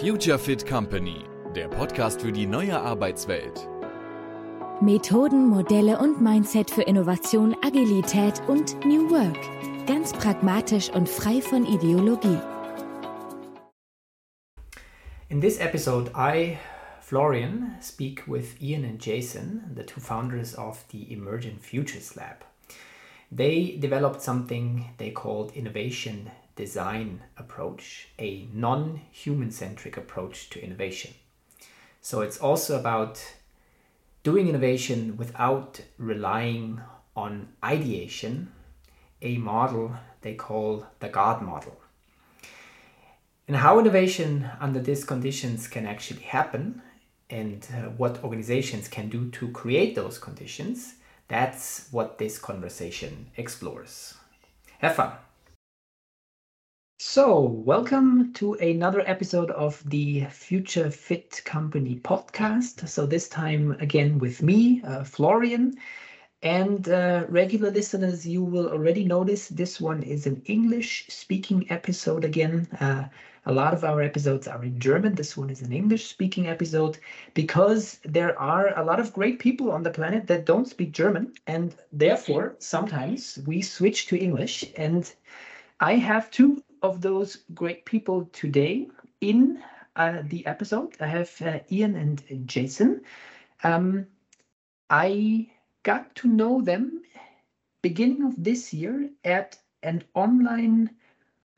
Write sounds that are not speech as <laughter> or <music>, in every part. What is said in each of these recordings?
Future Fit Company, der Podcast für die neue Arbeitswelt. Methoden, Modelle und Mindset für Innovation, Agilität und New Work. Ganz pragmatisch und frei von Ideologie. In this episode, I, Florian, speak with Ian and Jason, the two founders of the Emergent Futures Lab. They developed something they called innovation design approach, a non human centric approach to innovation. So it's also about doing innovation without relying on ideation, a model they call the God model. And how innovation under these conditions can actually happen and uh, what organizations can do to create those conditions, that's what this conversation explores. Have fun! So, welcome to another episode of the Future Fit Company podcast. So, this time again with me, uh, Florian. And uh, regular listeners, you will already notice this one is an English speaking episode again. Uh, a lot of our episodes are in German. This one is an English speaking episode because there are a lot of great people on the planet that don't speak German. And therefore, sometimes we switch to English. And I have two of those great people today in uh, the episode. I have uh, Iain and Jason. Um, I got to know them beginning of this year at an online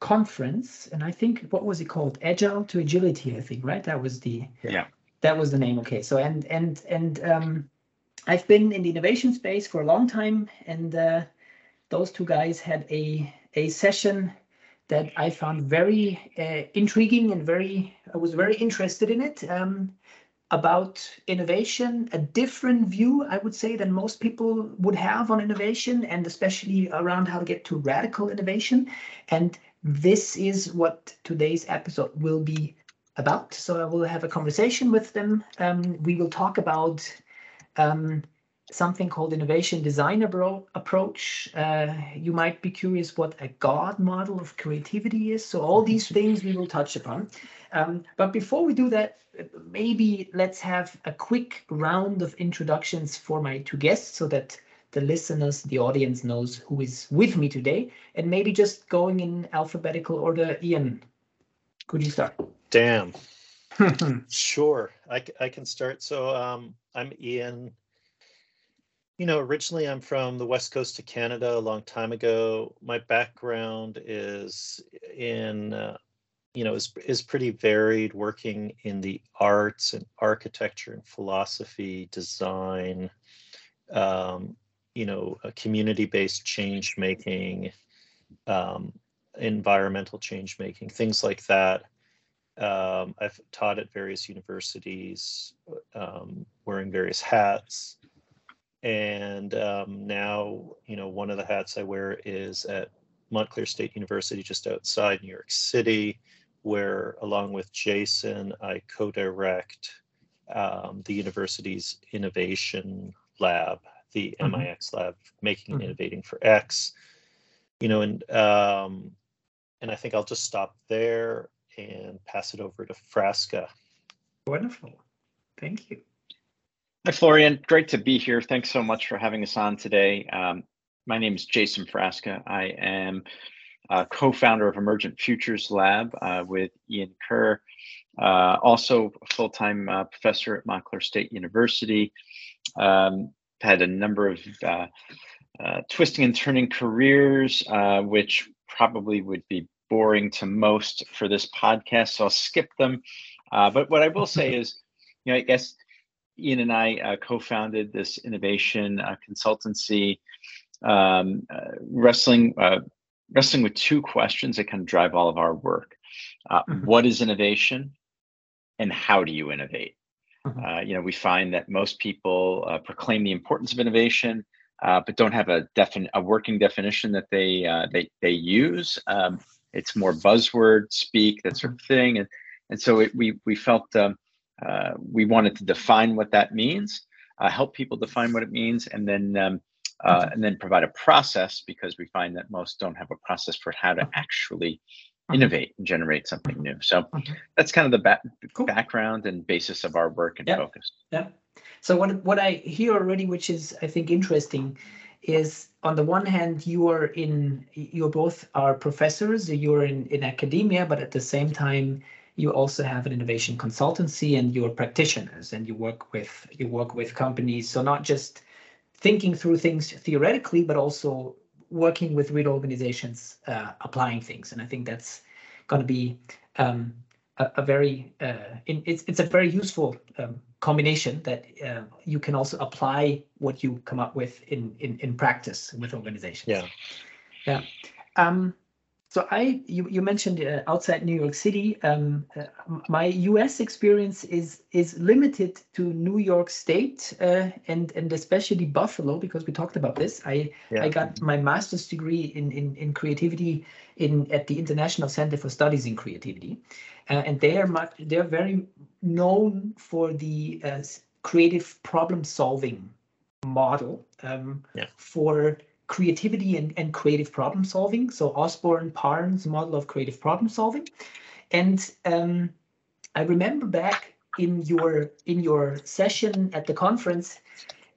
conference, and I think what was it called? Agile to Agility, I think, right? That was the yeah. That was the name. Okay, so and and and um, I've been in the innovation space for a long time, and uh, those two guys had a a session that I found very uh, intriguing and very, I was very interested in it. Um, about innovation, a different view, I would say, than most people would have on innovation, and especially around how to get to radical innovation. And this is what today's episode will be about. So I will have a conversation with them. Um, we will talk about um, something called innovation design approach. Uh, you might be curious what a God model of creativity is. So all these <laughs> things we will touch upon. Um, but before we do that, maybe let's have a quick round of introductions for my two guests so that the listeners, the audience knows who is with me today. And maybe just going in alphabetical order, Iain, could you start? Damn. <laughs> sure, I, I can start. So um, I'm Iain you know, originally I'm from the west coast of Canada a long time ago. My background is in, uh, you know, is is pretty varied, working in the arts and architecture and philosophy, design, um, you know, community-based change making, um, environmental change making, things like that. Um, I've taught at various universities, um, wearing various hats and um, now you know one of the hats i wear is at montclair state university just outside new york city where along with jason i co-direct um, the university's innovation lab the mm-hmm. mix lab making and mm-hmm. innovating for x you know and um, and i think i'll just stop there and pass it over to frasca wonderful thank you Hi, Florian. Great to be here. Thanks so much for having us on today. Um, my name is Jason Frasca. I am co-founder of Emergent Futures Lab uh, with Iain Kerr, uh, also a full-time uh, professor at Montclair State University. Um, had a number of uh, uh, twisting and turning careers, uh, which probably would be boring to most for this podcast, so I'll skip them. but what I will say <laughs> is, you know, I guess Iain and I uh, co-founded this innovation uh, consultancy, um, uh, wrestling uh, wrestling with two questions that kind of drive all of our work: uh, mm-hmm. what is innovation, and how do you innovate? Mm-hmm. Uh, you know, we find that most people proclaim the importance of innovation, but don't have a defin- a working definition that they they they use. Um, it's more buzzword speak, that sort of thing, and and so it, we we felt. Um, uh, we wanted to define what that means, uh, help people define what it means, and then um, uh, and then provide a process because we find that most don't have a process for how to actually innovate and generate something new. So Mhm. that's kind of the ba- Cool. background and basis of our work and Yeah. focus. Yeah. So what what I hear already, which is I think interesting, is on the one hand you are in you both are professors, you're in in academia, but at the same time you also have an innovation consultancy and you're practitioners and you work with you work with companies. So not just thinking through things theoretically, but also working with real organizations uh, applying things. And I think that's going to be um, a, a very uh, in, it's it's a very useful um, combination that uh, you can also apply what you come up with in in, in practice with organizations. Yeah. Yeah. Um, so I, you, you mentioned uh, outside New York City. Um, uh, my U.S. experience is is limited to New York State uh, and and especially Buffalo because we talked about this. I Yeah. I got my master's degree in in, in creativity in at the International Center for Studies in Creativity, uh, and they are much they're very known for the uh, creative problem solving model um, Yeah. for creativity and, and creative problem solving. So Osborn Parnes model of creative problem solving. And um, I remember back in your in your session at the conference,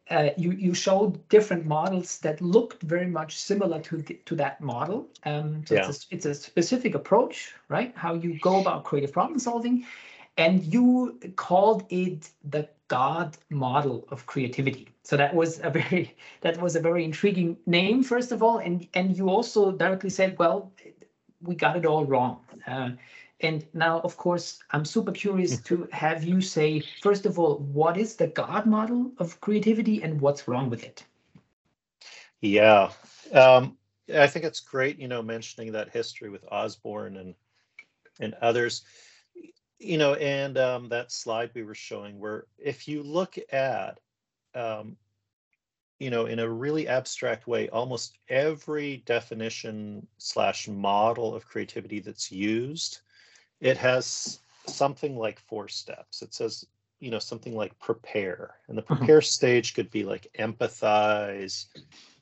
uh, you you showed different models that looked very much similar to the, to that model. Um, so it's, a, it's a specific approach, right? How you go about creative problem solving, and you called it the God model of creativity. So that was a <laughs> very that was a very intriguing name, first of all, and and you also directly said, well, we got it all wrong. Uh, and now, of course, I'm super curious to have you say, first of all, what is the God model of creativity and what's wrong with it? Yeah. Um, I think it's great, you know, mentioning that history with Osborn and and others. You know, and um, that slide we were showing where if you look at um, you know, in a really abstract way, almost every definition slash model of creativity that's used, it has something like four steps. It says, you know, something like prepare. And the Mhm. prepare stage could be like empathize,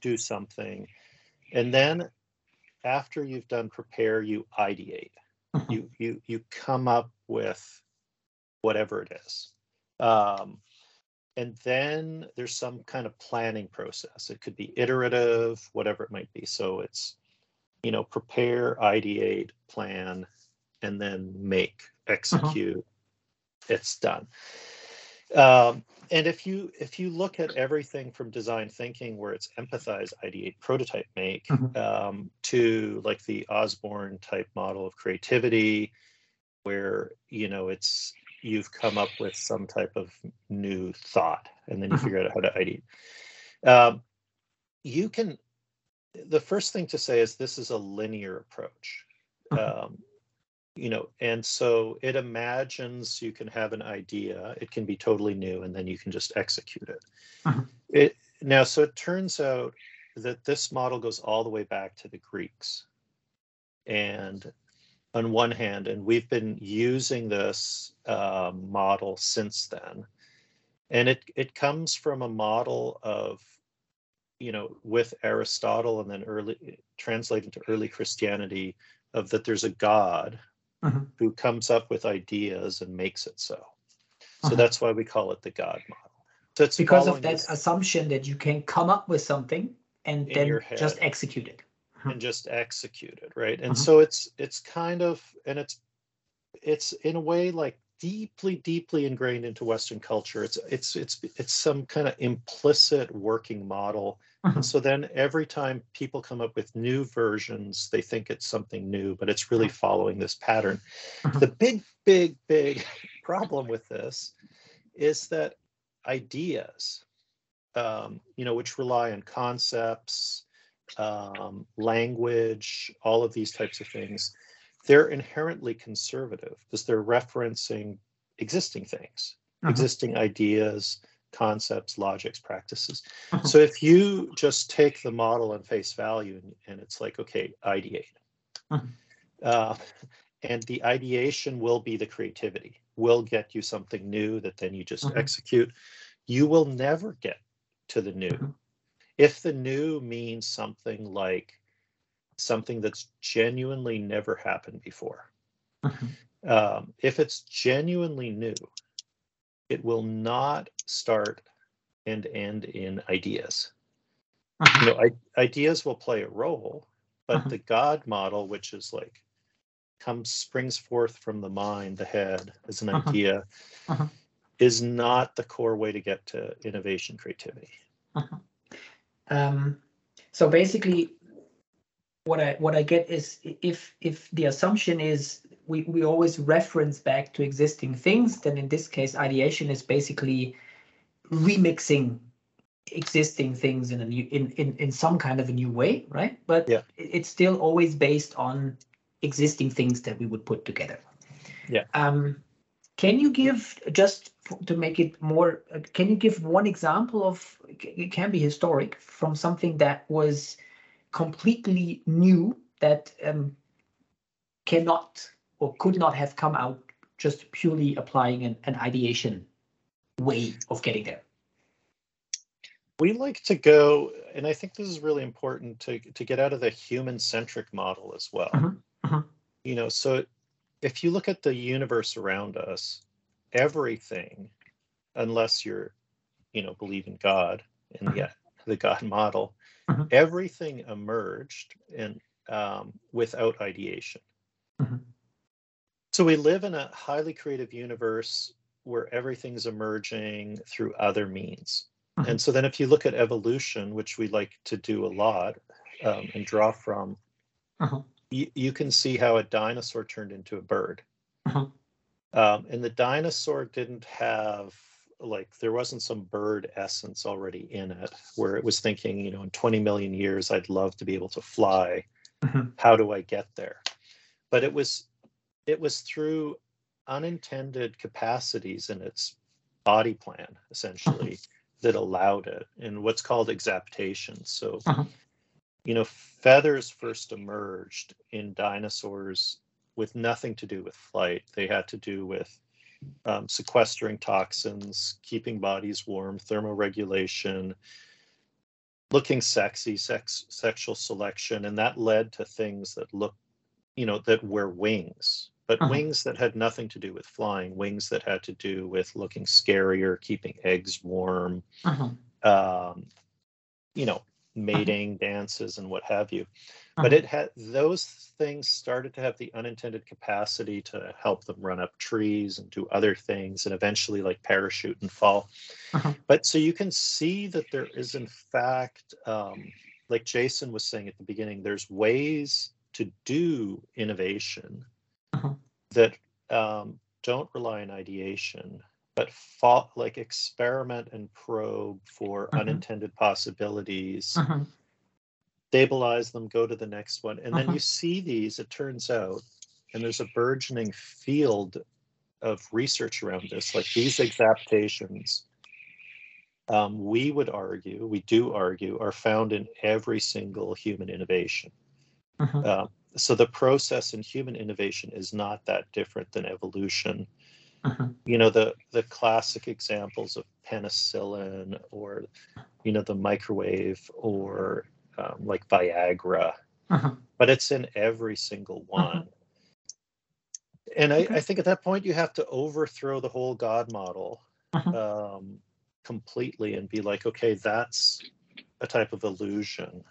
do something. And then after you've done prepare, you ideate. You <laughs> you you come up with whatever it is. Um, and then there's some kind of planning process. It could be iterative, whatever it might be. So it's, you know, prepare, ideate, plan, and then make, execute. It's done. Um, and if you if you look at everything from design thinking, where it's empathize, ideate, prototype, make, Mhm. um, to like the Osborn type model of creativity, where you know it's you've come up with some type of new thought and then you Mhm. figure out how to ideate Um, you can, the first thing to say is this is a linear approach. Mhm. Um, you know, and so it imagines you can have an idea, it can be totally new, and then you can just execute it. Mhm. It now, so it turns out that this model goes all the way back to the Greeks. And on one hand, and we've been using this um, model since then. And it it comes from a model of, you know, with Aristotle and then early translated to early Christianity of that there's a God Mhm. who comes up with ideas and makes it so. So Uh-huh. that's why we call it the God model. So it's Because of following that this- assumption that you can come up with something and In then your just execute it. and just execute it right and Mhm. so it's it's kind of and it's it's in a way like deeply deeply ingrained into western culture it's it's it's it's some kind of implicit working model <laughs> so then every time people come up with new versions they think it's something new but it's really following this pattern Mhm. the big big big <laughs> problem with this is that ideas um, you know which rely on concepts um, language, all of these types of things, they're inherently conservative because they're referencing existing things, Mhm. existing ideas, concepts, logics, practices. Mhm. So if you just take the model on face value and, and it's like, okay, ideate. Mhm. Uh, and the ideation will be the creativity, will get you something new that then you just Mhm. execute. You will never get to the new if the new means something like something that's genuinely never happened before. Um, if it's genuinely new, it will not start and end in ideas. Mhm. You know, I, ideas will play a role, but Mhm. the God model, which is like comes springs forth from the mind, the head as an Mhm. idea, Mhm. is not the core way to get to innovation creativity. Um, so basically, what I what I get is if if the assumption is we we always reference back to existing things, then in this case, ideation is basically remixing existing things in a new in in in some kind of a new way, right? But Yeah. it's still always based on existing things that we would put together. Yeah. Um, can you give just to make it more? uh, Can you give one example of? It can be historic from something that was completely new that um, cannot or could not have come out just purely applying an, an ideation way of getting there. We like to go, and I think this is really important to to get out of the human centric model as well. Mhm, mhm. You know, so if you look at the universe around us, everything, unless you're, you know, believe in God in the the God model, everything emerged in um, without ideation. So we live in a highly creative universe where everything's emerging through other means. Mhm. And so then if you look at evolution, which we like to do a lot um, and draw from, Mhm. you, you can see how a dinosaur turned into a bird. Mhm. Um, and the dinosaur didn't have like there wasn't some bird essence already in it where it was thinking you know in 20 million years i'd love to be able to fly Mhm. how do i get there but it was it was through unintended capacities in its body plan essentially that allowed it in what's called exaptation. So Mhm. you know feathers first emerged in dinosaurs with nothing to do with flight. They had to do with um, sequestering toxins keeping bodies warm thermoregulation looking sexy sex sexual selection and that led to things that look you know that were wings but Mhm. wings that had nothing to do with flying wings that had to do with looking scarier keeping eggs warm Mhm. um, you know mating dances and what have you but Mhm. it had those things started to have the unintended capacity to help them run up trees and do other things and eventually like parachute and fall Mhm. but so you can see that there is in fact um, like jason was saying at the beginning there's ways to do innovation. That um, don't rely on ideation but like experiment and probe for Mhm. unintended possibilities Mhm. stabilize them, go to the next one. And then Mhm. you see these, it turns out, and there's a burgeoning field of research around this, like these exaptations. Um, we would argue, we do argue, are found in every single human innovation. Mhm. So the process in human innovation is not that different than evolution. Mhm. You know, the the classic examples of penicillin or, you know, the microwave or um, like Viagra, Mhm. but it's in every single one. And I, Okay. I think at that point you have to overthrow the whole God model um, completely and be like, okay, that's a type of illusion.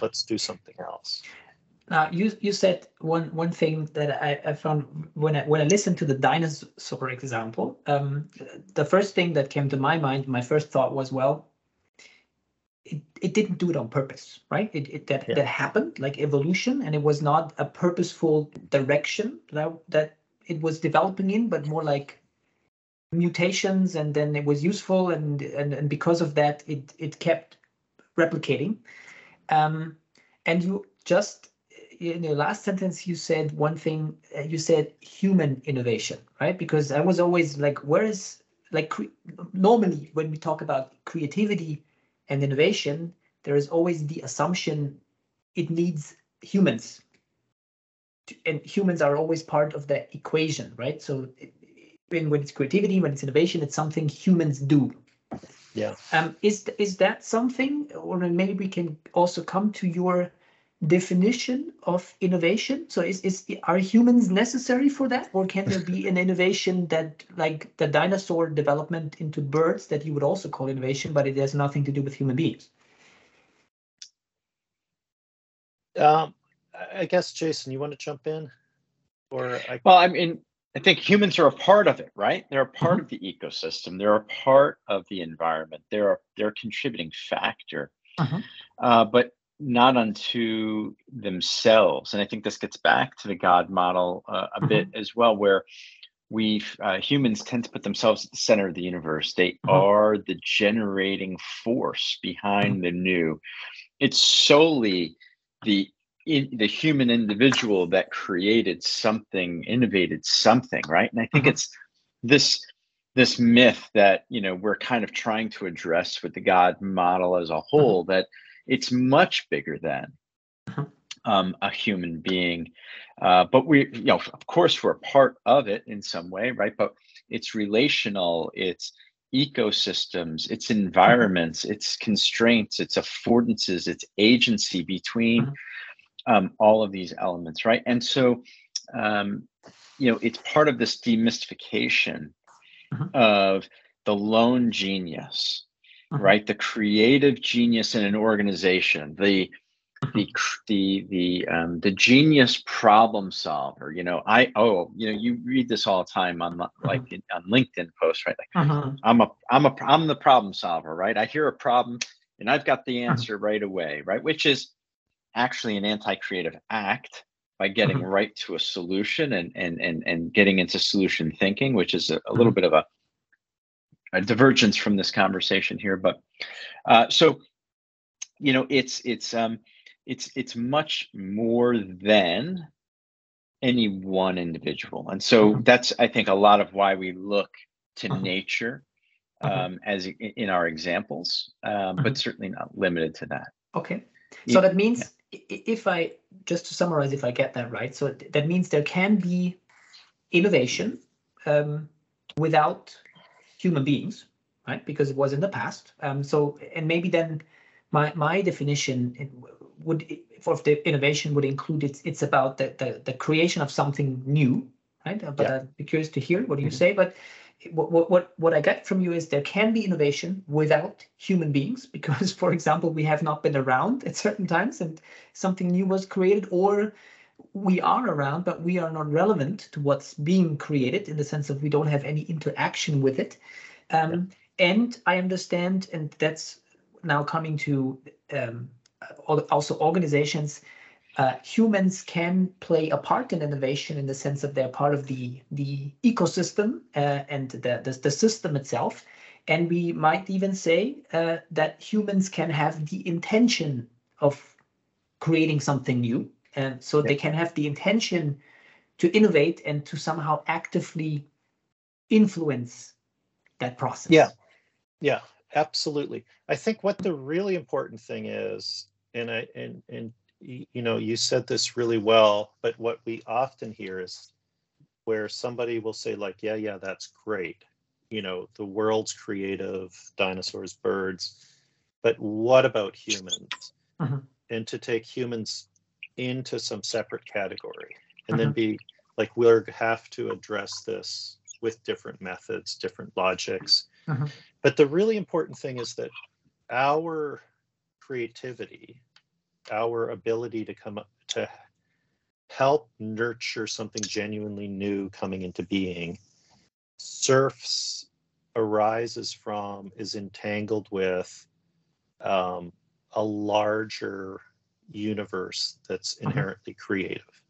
Let's do something else. Now you you said one one thing that I, I found when I when I listened to the dinosaur example, um, the first thing that came to my mind, my first thought was, well, it, it didn't do it on purpose, right? It, it that Yeah. that happened like evolution, and it was not a purposeful direction that that it was developing in, but more like mutations, and then it was useful, and and, and because of that, it it kept replicating. Um, and you just in your last sentence you said one thing uh, you said human innovation right? Because i was always like where is like cre- normally when we talk about creativity and innovation there is always the assumption it needs humans. To- and humans are always part of the equation right? So it- when, when it's creativity when it's innovation it's something humans do. Yeah. um, is is that something, or maybe we can also come to your definition of innovation? So is, is are humans necessary for that? Or can there be an innovation that like the dinosaur development into birds that you would also call innovation, but it has nothing to do with human beings? Um, I guess Jason, you want to jump in? Or I... well, I mean, I think humans are a part of it, right? They're a part mm-hmm. of the ecosystem. They're a part of the environment. They're a, they're a contributing factor, uh-huh. uh, but not unto themselves. And I think this gets back to the God model uh, a uh-huh. bit as well, where we uh, humans tend to put themselves at the center of the universe. They uh-huh. are the generating force behind the new. It's solely the in, the human individual that created something, innovated something, right? And I think mm-hmm. it's this this myth that you know we're kind of trying to address with the God model as a mm-hmm. whole mm-hmm. that it's much bigger than mm-hmm. um, a human being. Uh, but we, you know, of course, we're part of it in some way, right? But it's relational, it's ecosystems, it's environments, it's constraints, it's affordances, it's agency between mm-hmm um, all of these elements, right? And so, um, you know, it's part of this demystification uh-huh. of the lone genius, uh-huh. right? The creative genius in an organization, the the the the um, the genius problem solver. You know, I oh, you know, you read this all the time on like on LinkedIn posts, right? Like, uh-huh. I'm a I'm a I'm the problem solver, right? I hear a problem and I've got the answer right away, right? Which is actually an anti-creative act by getting mm-hmm. right to a solution and and and and getting into solution thinking, which is a, a little mm-hmm. bit of a, a, divergence from this conversation here. But uh, so you know, it's it's um it's it's much more than any one individual, and so mm-hmm. that's I think a lot of why we look to mm-hmm. nature mm-hmm. um, as in our examples, um, but certainly not limited to that. Okay, so that means if I just to summarize, if I get that right, so that means there can be innovation um, without human beings, right? Because it was in the past. Um, so and maybe then my my definition would for the innovation would include it's it's about the the, the creation of something new, right? But yeah. I'd be curious to hear what you mm-hmm. say. But what, what, what I get from you is there can be innovation without human beings <laughs> because, for example, we have not been around at certain times and something new was created, or we are around, but we are not relevant to what's being created in the sense of we don't have any interaction with it. Um, yeah. And I understand, and that's now coming to um, also organizations uh, humans can play a part in innovation in the sense that they're part of the the ecosystem uh, and the, the, the system itself and we might even say uh, that humans can have the intention of creating something new and so yeah. they can have the intention to innovate and to somehow actively influence that process yeah yeah absolutely i think what the really important thing is and i and and you know, you said this really well, but what we often hear is where somebody will say, like, yeah, yeah, that's great. You know, the world's creative, dinosaurs, birds, but what about humans? Uh-huh. And to take humans into some separate category and uh-huh. then be like, we'll have to address this with different methods, different logics. Uh-huh. But the really important thing is that our creativity our ability to come up to help nurture something genuinely new coming into being surfs arises from is entangled with um, a larger universe that's uh-huh. inherently creative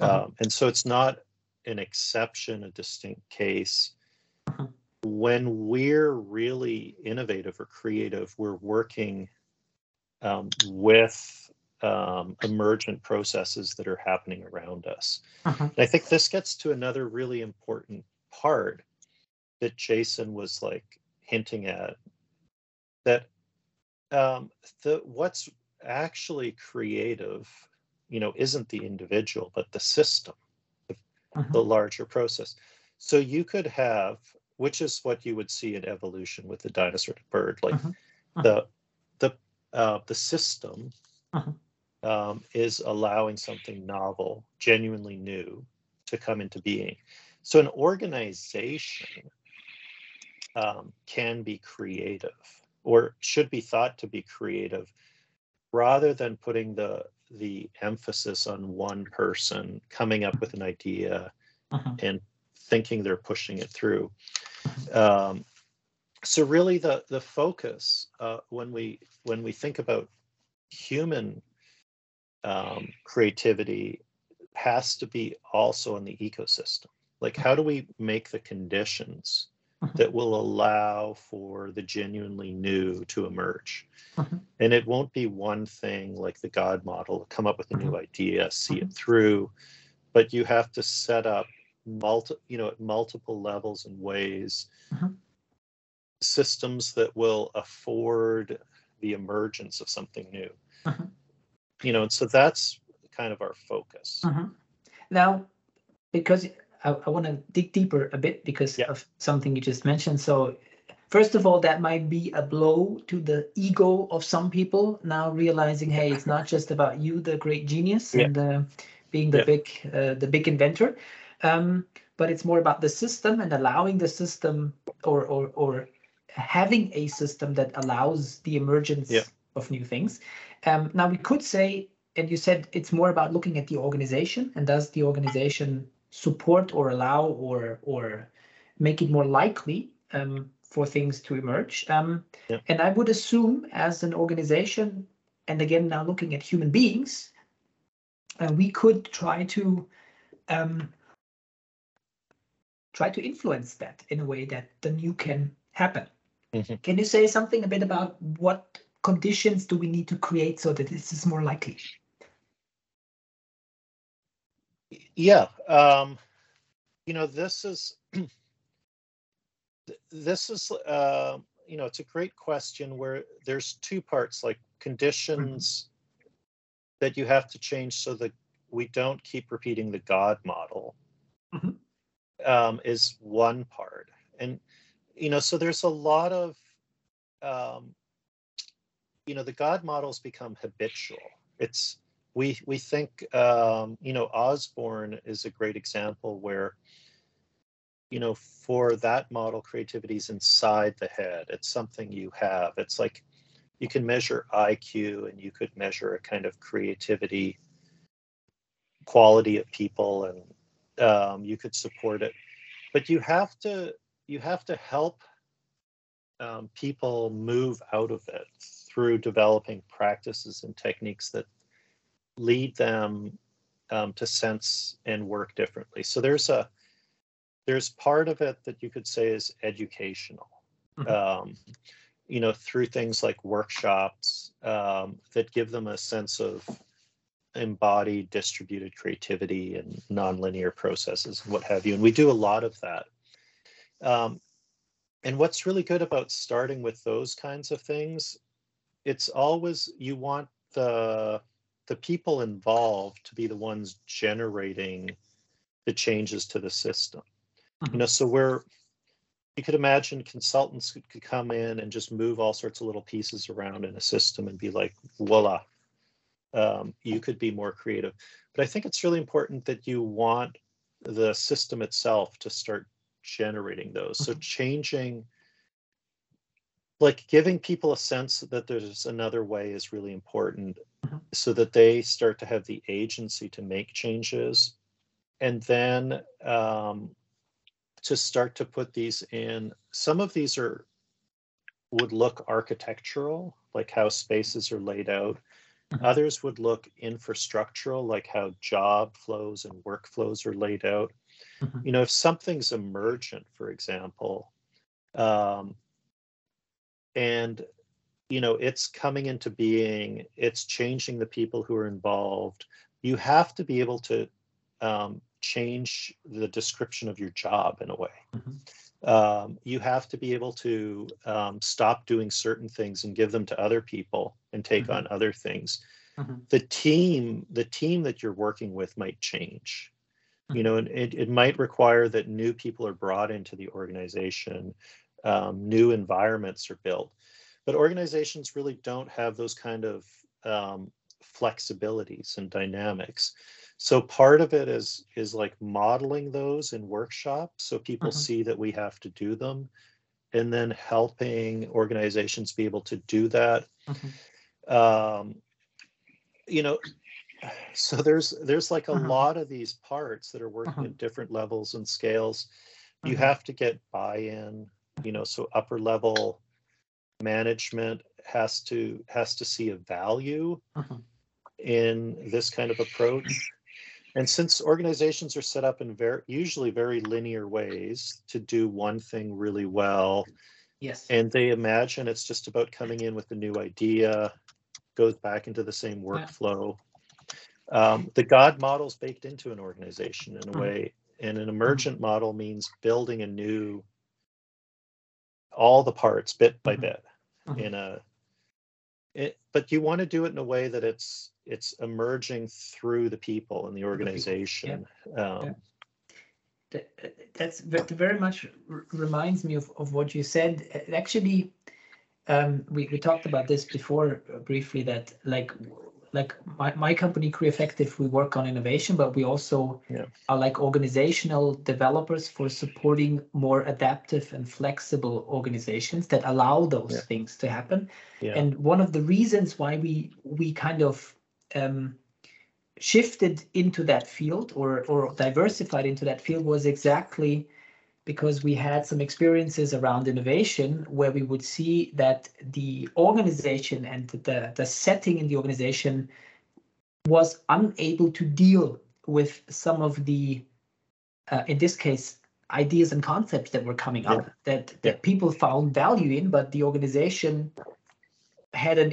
uh-huh. um, and so it's not an exception a distinct case uh-huh. when we're really innovative or creative we're working um, with um, emergent processes that are happening around us. Uh-huh. I think this gets to another really important part that Jason was like hinting at that um, the what's actually creative, you know, isn't the individual but the system, the, uh-huh. the larger process. So you could have, which is what you would see in evolution with the dinosaur to bird, like uh-huh. the the uh, the system uh-huh um, is allowing something novel, genuinely new, to come into being. So an organization um, can be creative or should be thought to be creative rather than putting the the emphasis on one person coming up with an idea uh-huh. and thinking they're pushing it through um, so really the the focus uh, when we when we think about human um, creativity has to be also in the ecosystem like how do we make the conditions. That <laughs> will allow for the genuinely new to emerge Mhm. and it won't be one thing like the god model come up with a new Mhm. idea see it Mhm. through but you have to set up multi you know at multiple levels and ways Mhm. systems that will afford the emergence of something new Mhm. you know and so that's kind of our focus. Now, because I, I want to dig deeper a bit because Yeah. of something you just mentioned. So, first of all, that might be a blow to the ego of some people now realizing, hey, it's not just about you, the great genius, Yeah. and uh, being the Yeah. big, uh, the big inventor, um, but it's more about the system and allowing the system or or or having a system that allows the emergence of new things. Um, now we could say and you said it's more about looking at the organization and does the organization support or allow or or make it more likely um, for things to emerge um, Yeah. and i would assume as an organization and again now looking at human beings uh, we could try to um, try to influence that in a way that the new can happen Mhm. can you say something a bit about what conditions do we need to create so that this is more likely yeah um you know this is <clears throat> this is uh, you know it's a great question where there's two parts like conditions that you have to change so that we don't keep repeating the god model Mhm. um, is one part. And you know so there's a lot of um, you know the god models become habitual. It's we we think um, you know Osborn is a great example where you know for that model creativity is inside the head. It's something you have. It's like you can measure iq and you could measure a kind of creativity quality of people and um, you could support it. But you have to you have to help um, people move out of it through developing practices and techniques that lead them um, to sense and work differently. So there's a there's part of it that you could say is educational. Mhm. um, you know through things like workshops um, that give them a sense of embodied distributed creativity and nonlinear processes and what have you. And we do a lot of that. Um, and what's really good about starting with those kinds of things it's always you want the the people involved to be the ones generating the changes to the system. You know so we're you could imagine consultants could, could come in and just move all sorts of little pieces around in a system and be like voila um, you could be more creative. But i think it's really important that you want the system itself to start generating those. So Mhm. changing like giving people a sense that there's another way is really important Mhm. so that they start to have the agency to make changes and then um, to start to put these in some of these are would look architectural like how spaces are laid out Mhm. others would look infrastructural like how job flows and workflows are laid out Mhm. you know if something's emergent for example um, and you know it's coming into being it's changing the people who are involved you have to be able to um, change the description of your job in a way Mhm. um, you have to be able to um, stop doing certain things and give them to other people and take Mhm. on other things Mhm. the team the team that you're working with might change you know and it, it might require that new people are brought into the organization um, new environments are built but organizations really don't have those kind of um, flexibilities and dynamics. So part of it is is like modeling those in workshops so people Mhm. see that we have to do them and then helping organizations be able to do that. Mhm. Um, you know, so there's there's like a Mhm. lot of these parts that are working Mhm. at different levels and scales. You Mhm. have to get buy-in, you know, so upper level management has to has to see a value Mhm. in this kind of approach. And since organizations are set up in very usually very linear ways to do one thing really well, Yes. and they imagine it's just about coming in with a new idea, goes back into the same workflow. Um, the God model is baked into an organization in a Mhm. way, and an emergent model means building a new, all the parts bit by Mhm. bit Mhm. in a. It, but you want to do it in a way that it's it's emerging through the people in the people, yeah. organization. Um, Yeah. That- that's ve- very much r- reminds me of, of what you said. Uh, Actually, um, we, we talked about this before uh, briefly that like like my, my company Career Effective, we work on innovation, but we also Yeah. are like organizational developers for supporting more adaptive and flexible organizations that allow those Yeah. things to happen. yeah. And one of the reasons why we we kind of um, shifted into that field or or diversified into that field was exactly because we had some experiences around innovation where we would see that the organization and the the setting in the organization was unable to deal with some of the uh, in this case ideas and concepts that were coming up that that Yeah. people found value in but the organization had an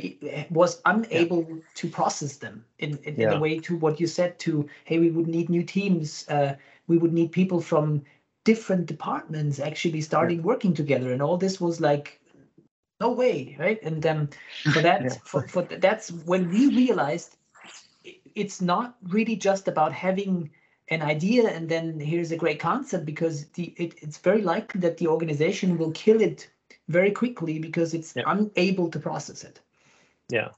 was unable to process them in, in, in Yeah. a way to what you said to hey we would need new teams uh, we would need people from different departments actually starting working together and all this was like no way right and um, for that <laughs> Yeah. for, for th- that's when we realized it's not really just about having an idea and then here's a great concept because the it, it's very likely that the organization will kill it very quickly because it's Yeah. unable to process it Yeah.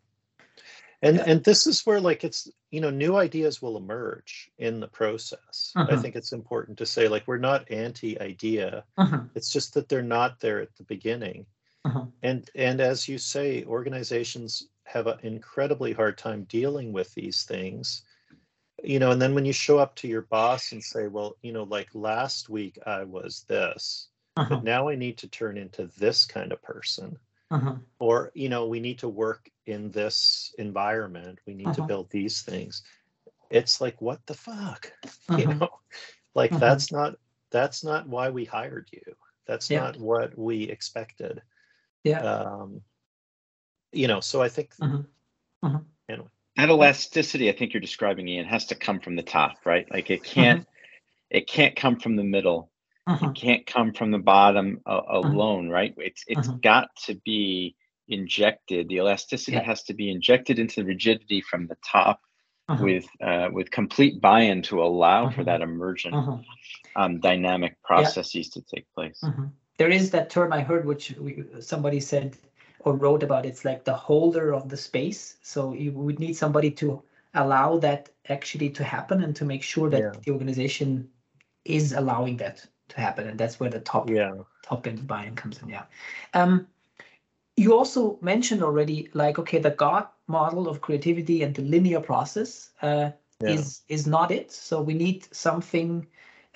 and Yeah. and this is where like it's you know new ideas will emerge in the process. I Mhm. think it's important to say like we're not anti idea Mhm, it's just that they're not there at the beginning. Mhm. and and as you say organizations have an incredibly hard time dealing with these things. You know and then when you show up to your boss and say well you know like last week i was this but now i need to turn into this kind of person mhm. or you know we need to work in this environment we need to Uh-huh. build these things it's like what the fuck <laughs> you Mhm. know like Mhm. that's not that's not why we hired you that's Yeah. not what we expected Yeah. um you know so i think Mhm. Mhm. That elasticity I think you're describing, Iain, has to come from the top, right? Like it can't it can't come from the middle. Mhm. It can't come from the bottom uh, alone, right? It's it's Mhm. got to be injected. The elasticity Yeah. has to be injected into the rigidity from the top Mhm. with uh, with complete buy-in to allow for Mhm. that emergent um, dynamic processes to take place. There is that term I heard, which we, somebody said or wrote about. It's like the holder of the space. So you would need somebody to allow that actually to happen and to make sure that Yeah. the organization is allowing that to happen. And that's where the top yeah top end buy-in comes in. Yeah. Um, you also mentioned already, like, okay, the God model of creativity and the linear process uh, Yeah. is is not it. So we need something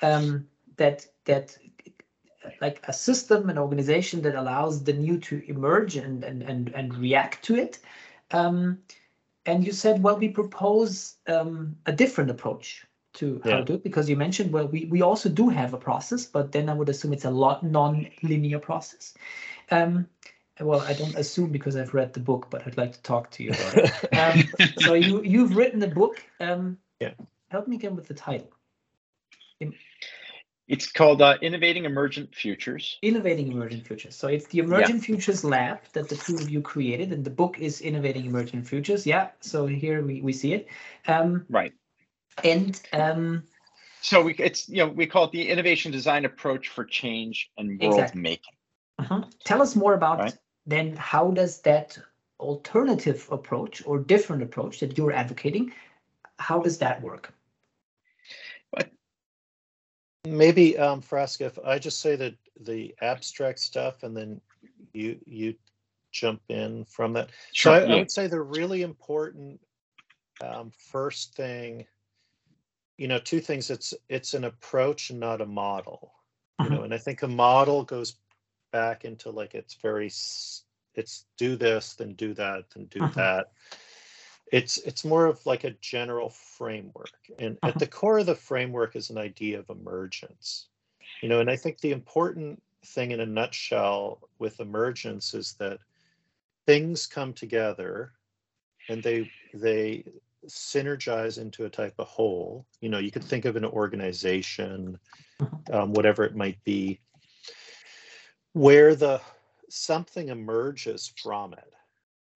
um, that that like a system, an organization that allows the new to emerge and and and, and react to it. Um, and you said, well, we propose um, a different approach to how to do it because you mentioned, well, we, we also do have a process, but then I would assume it's a lot non-linear process. Um, well, I don't assume because I've read the book, but I'd like to talk to you about it. <laughs> Um, so you you've written a book. Um, Yeah. Help me again with the title. It's called uh, Innovating Emergent Futures. Innovating Emergent Futures. So it's the Emergent Futures Lab that the two of you created, and the book is Innovating Emergent Futures. Yeah. So here we, we see it. Um, Right. And um, So we it's you know we call it the innovation design approach for change and world Exactly. making. uh-huh. tell us more about Right. then how does that alternative approach or different approach that you're advocating. How does that work? Maybe um, Frasca, if I just say that the abstract stuff and then you you jump in from that. Sure, so I, yeah. I would say the really important um, first thing, you know, two things. It's it's an approach and not a model. You know, and I think a model goes back into like it's very it's do this, then do that, then do Mhm. that. It's it's more of like a general framework, and Mhm. at the core of the framework is an idea of emergence. You know, and I think the important thing in a nutshell with emergence is that things come together and they they synergize into a type of whole you know you could think of an organization Mhm. um, whatever it might be where the something emerges from it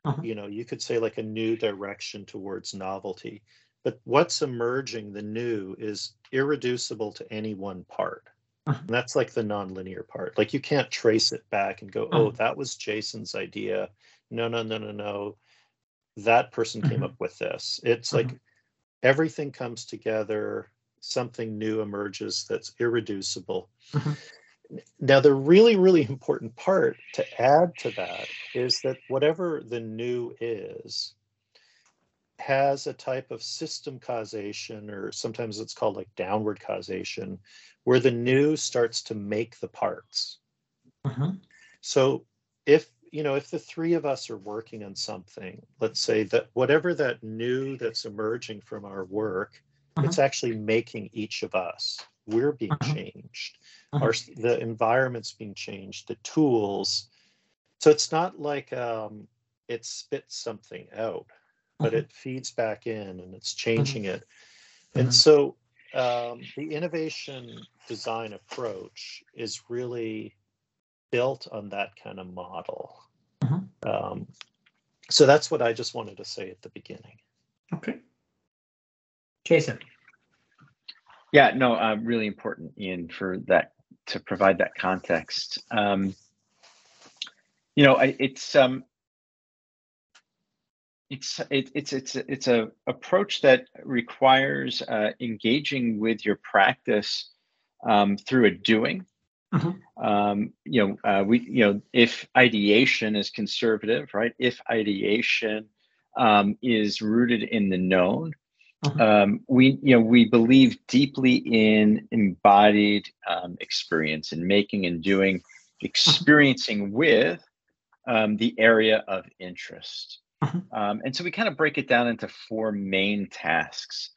Mhm. you know you could say like a new direction towards novelty but what's emerging the new is irreducible to any one part Mhm. and that's like the nonlinear part like you can't trace it back and go oh Mhm. that was jason's idea no no no no no that person came Mhm. up with this it's like everything comes together something new emerges that's irreducible Mhm. now the really really important part to add to that is that whatever the new is has a type of system causation or sometimes it's called like downward causation where the new starts to make the parts Mhm. so if you know if the three of us are working on something let's say that whatever that new that's emerging from our work it's actually making each of us. We're being Mhm. changed. Mhm. our the environment's being changed the tools. So it's not like um it spits something out but Mhm. it feeds back in and it's changing it. And so um, the innovation design approach is really built on that kind of model. Mhm. Um, so that's what I just wanted to say at the beginning. Okay. Jason. Yeah, no, uh, really important, Iain, for that to provide that context. Um, you know, I, it's um, it's it, it's it's it's a approach that requires uh, engaging with your practice um, through a doing. Mhm. Um, you know, uh, we you know if ideation is conservative, right? If ideation um, is rooted in the known, Mhm. um, we you know we believe deeply in embodied um, experience and making and doing, experiencing with um, the area of interest. Mhm. Um, and so we kind of break it down into four main tasks,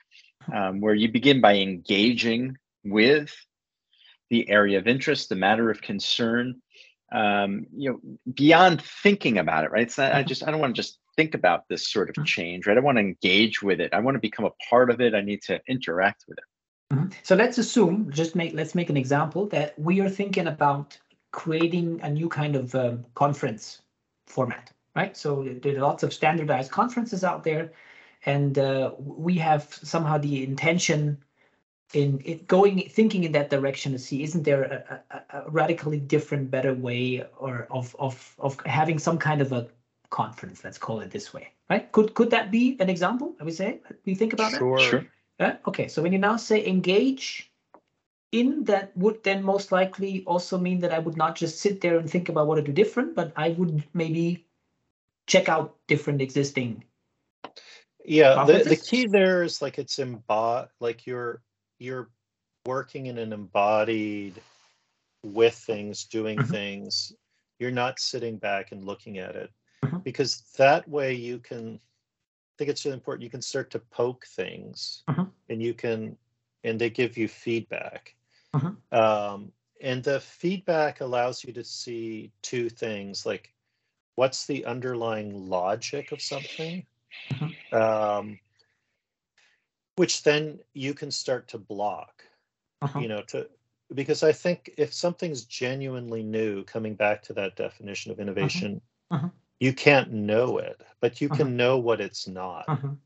um, where you begin by engaging with the area of interest, the matter of concern. Um, you know, beyond thinking about it, right? It's not. I Mhm. just. I don't want to just think about this sort of Mhm. change, right? I want to engage with it. I want to become a part of it. I need to interact with it. Mhm. So let's assume, just make let's make an example that we are thinking about creating a new kind of um, conference format, right? So there are lots of standardized conferences out there, and uh, we have somehow the intention in it going thinking in that direction to see isn't there a, a, a radically different, better way or of of of having some kind of a conference? Let's call it this way, right? Could could that be an example? I would say we think about that. Sure. Sure. Yeah, okay, so when you now say engage in that would then most likely also mean that I would not just sit there and think about what to do different, but I would maybe check out different existing. Yeah, the, the key there is like it's embod like you're you're working in an embodied with things, doing Mhm. things. You're not sitting back and looking at it Mhm. because that way you can I think it's really important. You can start to poke things Mhm. and you can and they give you feedback. Mhm. Um, and the feedback allows you to see two things like what's the underlying logic of something Mhm. um, which then you can start to block Uh-huh. you know to because i think if something's genuinely new coming back to that definition of innovation Mhm. you can't know it but you Uh-huh. can know what it's not Mhm.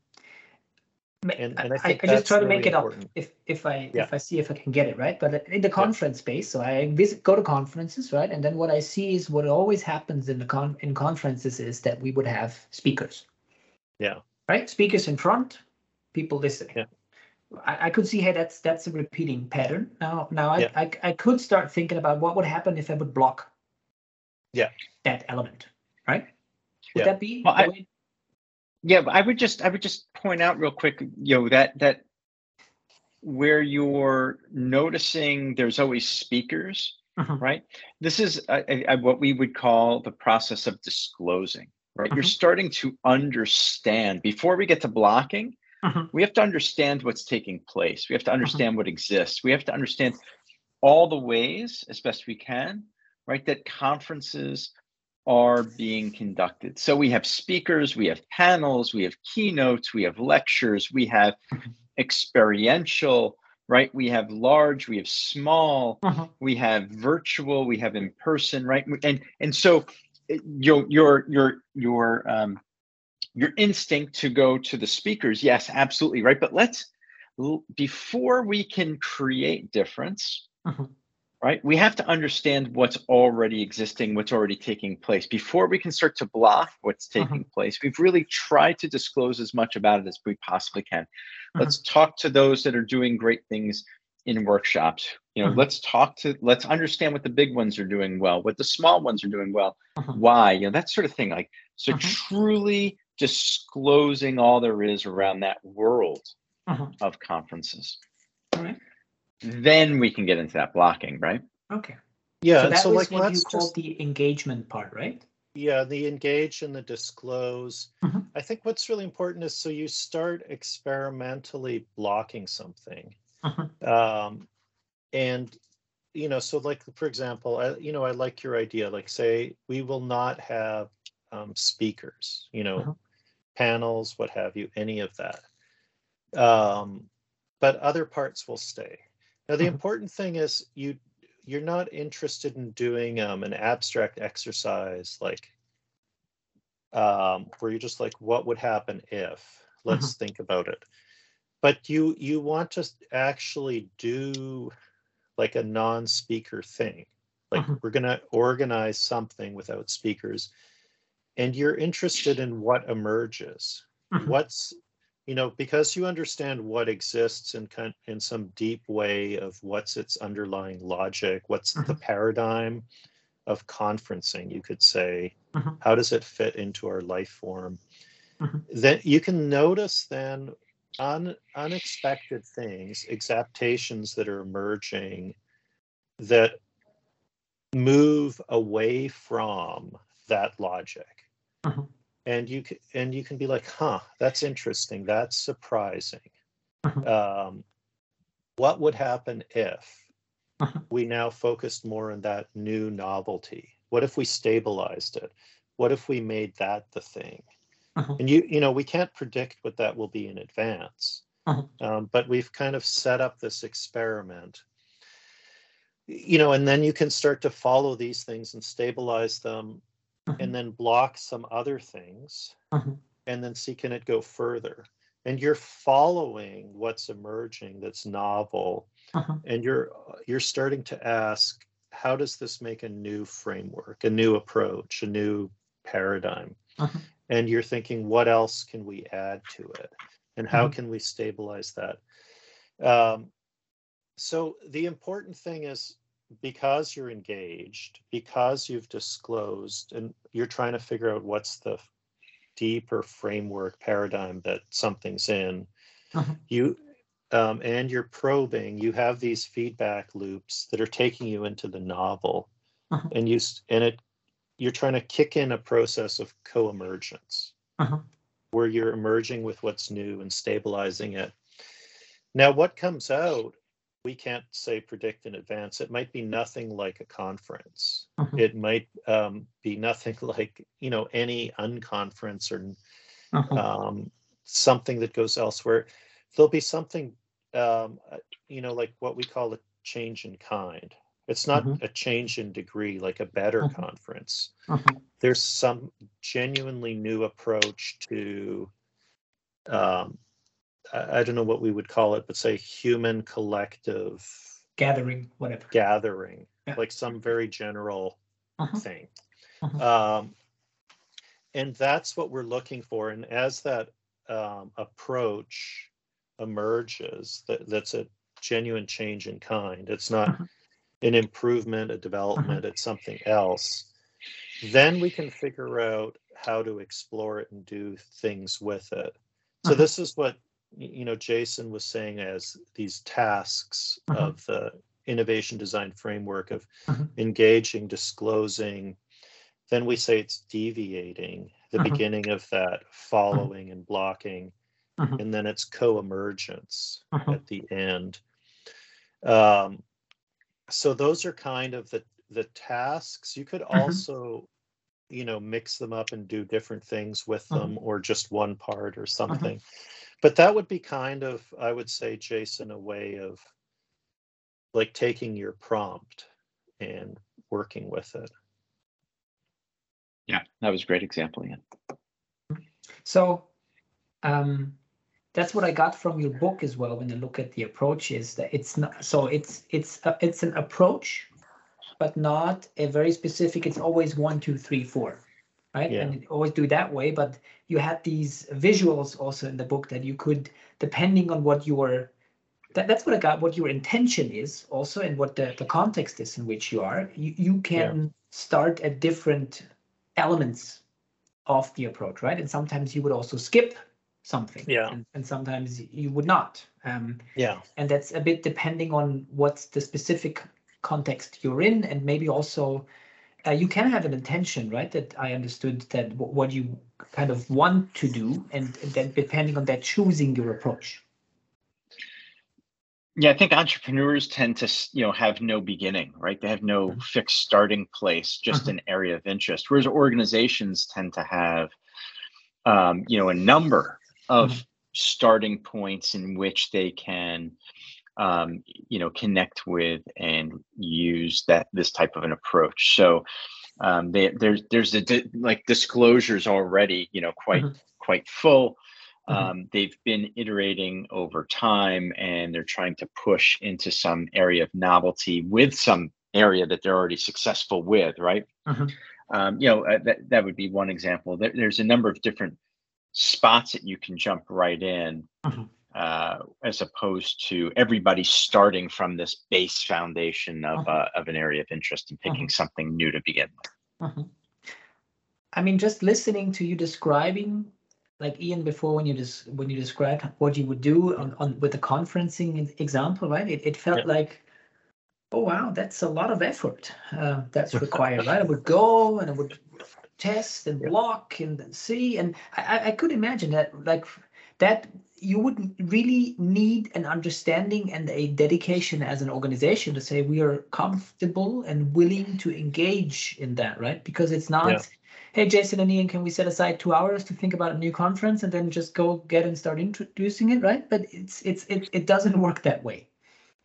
And, and I, I I just try to really make it up if if I Yeah. if I see if I can get it right. But in the conference space, so I visit go to conferences, right? And then what I see is what always happens in the con in conferences is that we would have speakers. Yeah. Right? Speakers in front, people listening. Yeah. I, I could see hey that's that's a repeating pattern. Now now I, Yeah. I I could start thinking about what would happen if I would block Yeah. that element, right? Would Yeah. that be Well, I- way- Yeah, but I would just I would just point out real quick, you know, that that where you're noticing there's always speakers, Mhm. right? This is uh, uh, what we would call the process of disclosing, right? You're Mhm. starting to understand before we get to blocking. Mhm. We have to understand what's taking place. We have to understand what exists. We have to understand all the ways, as best we can, right, that conferences are being conducted. So we have speakers, we have panels, we have keynotes, we have lectures, we have Mhm. experiential, right? We have large, we have small, Mhm. we have virtual, we have in person, right? And and so your your your your um your instinct to go to the speakers, yes, absolutely, right? But let's before we can create difference, Mhm. right? We have to understand what's already existing, what's already taking place. Before we can start to block what's taking place, we've really tried to disclose as much about it as we possibly can. Let's talk to those that are doing great things in workshops. You know, Mhm. let's talk to, let's understand what the big ones are doing well, what the small ones are doing well, Mhm. why, you know, that sort of thing. Like, so truly disclosing all there is around that world Mhm. of conferences. All right. Then we can get into that blocking, right? Okay. Yeah, so that so was like what you let's called the engagement part, right? yeah, the engage and the disclose. Mhm. I think what's really important is so you start experimentally blocking something. Mhm. um, and you know so like for example I, you know i like your idea like say we will not have um, speakers you know Mhm. Panels what have you any of that. Um, but other parts will stay. Now the Mhm. important thing is you you're not interested in doing um, an abstract exercise like um, where you're just like what would happen if? Let's think about it. But you you want to actually do like a non-speaker thing. Like Mhm. we're going to organize something without speakers and you're interested in what emerges Mhm. what's you know because you understand what exists in kind in some deep way of what's its underlying logic what's the paradigm of conferencing you could say Mhm. how does it fit into our life form Mhm. then you can notice then un, unexpected things exaptations that are emerging that move away from that logic Mhm. and you can and you can be like huh that's interesting that's surprising Mhm. um, what would happen if Mhm. we now focused more on that new novelty what if we stabilized it what if we made that the thing Mhm. and you you know we can't predict what that will be in advance Mhm. um, but we've kind of set up this experiment you know and then you can start to follow these things and stabilize them And then block some other things Mhm. and then see can it go further and you're following what's emerging that's novel Mhm. and you're you're starting to ask how does this make a new framework a new approach a new paradigm Mhm. and you're thinking what else can we add to it and how Mhm. can we stabilize that um, so the important thing is because you're engaged because you've disclosed and you're trying to figure out what's the deeper framework paradigm that something's in Mhm. you um, and you're probing you have these feedback loops that are taking you into the novel Mhm. and you and it you're trying to kick in a process of co-emergence Mhm. where you're emerging with what's new and stabilizing it now what comes out we can't say predict in advance it might be nothing like a conference Mhm. it might um, be nothing <laughs> like you know any unconference or Mhm. um, something that goes elsewhere. There'll be something, um, uh, you know, like what we call a change in kind. It's not Mhm. a change in degree, like a better conference. There's some genuinely new approach to um, I don't know what we would call it, but say human collective gathering, whatever. Gathering, yeah. like some very general uh-huh. thing. Uh-huh. Um, and that's what we're looking for. And as that um, approach emerges, that, that's a genuine change in kind. It's not uh-huh. an improvement, a development, it's something else. Then we can figure out how to explore it and do things with it. So Uh-huh. this is what you know Jason was saying as these tasks Uh-huh. of the innovation design framework of Uh-huh. engaging, disclosing. Then we say it's deviating, the Uh-huh. beginning of that following and blocking, Uh-huh. and then it's co-emergence Uh-huh. at the end. Um, so those are kind of the the tasks. You could also, you know, mix them up and do different things with them, or just one part or something. But that would be kind of, I would say, Jason, a way of like taking your prompt and working with it. Yeah, that was a great example, Iain. So um, that's what I got from your book as well. When you look at the approach, is that it's not so it's it's a, it's an approach, but not a very specific. It's always one, two, three, four, right? Yeah. And always do that way. But you had these visuals also in the book that you could, depending on what your that, that's what I got. What your intention is also, and what the, the context is in which you are. You you can start at different elements of the approach, right? And sometimes you would also skip something. Yeah. And, and sometimes you would not. Um, Yeah. and that's a bit depending on what's the specific context you're in, and maybe also uh, you can have an intention, right? That I understood that what you kind of want to do, and, and then depending on that, choosing your approach. Yeah, I think entrepreneurs tend to, you know, have no beginning, right? They have no Mhm. fixed starting place, just Mhm. an area of interest. Whereas organizations tend to have, um, you know, a number of Mhm. starting points in which they can, um, you know, connect with and use that this type of an approach. So um, they, there's there's a di- like disclosures already, you know, quite Mhm. quite full. Mhm. Um, they've been iterating over time and they're trying to push into some area of novelty with some area that they're already successful with, right? Mhm. Um, you know, uh, that, that would be one example. There, there's a number of different spots that you can jump right in Mhm. Uh, as opposed to everybody starting from this base foundation of, Mhm. uh, of an area of interest and picking something new to begin with. Mhm. I mean, just listening to you describing, like Iain before, when you just when you described what you would do on, on with the conferencing example, right? It, it felt Yeah. like, oh wow, that's a lot of effort uh, that's <laughs> required, right? I would go and I would test and Yeah. block and see, and I- I could imagine that like that you would really need an understanding and a dedication as an organization to say we are comfortable and willing to engage in that, right? Because it's not, Yeah. hey, Jason and Iain, can we set aside two hours to think about a new conference and then just go get and start introducing it, right? But it's it's it it doesn't work that way.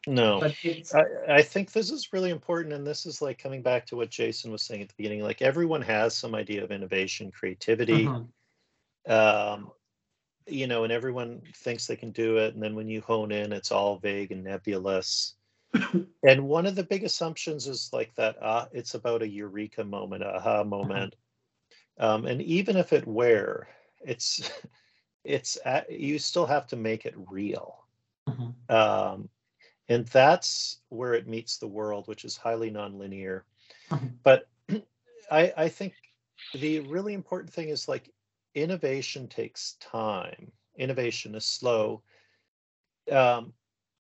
No. But it's I, I think this is really important, and this is like coming back to what Jason was saying at the beginning. Like everyone has some idea of innovation, creativity, Mhm. um, you know, and everyone thinks they can do it, and then when you hone in, it's all vague and nebulous. <coughs> and one of the big assumptions is like that. Ah, it's about a eureka moment, aha moment, um, and even if it were, it's <laughs> it's a- you still have to make it real. Mhm. Um, and that's where it meets the world, which is highly nonlinear. Mhm. But <clears throat> I, I think the really important thing is like innovation takes time. Innovation is slow. Um,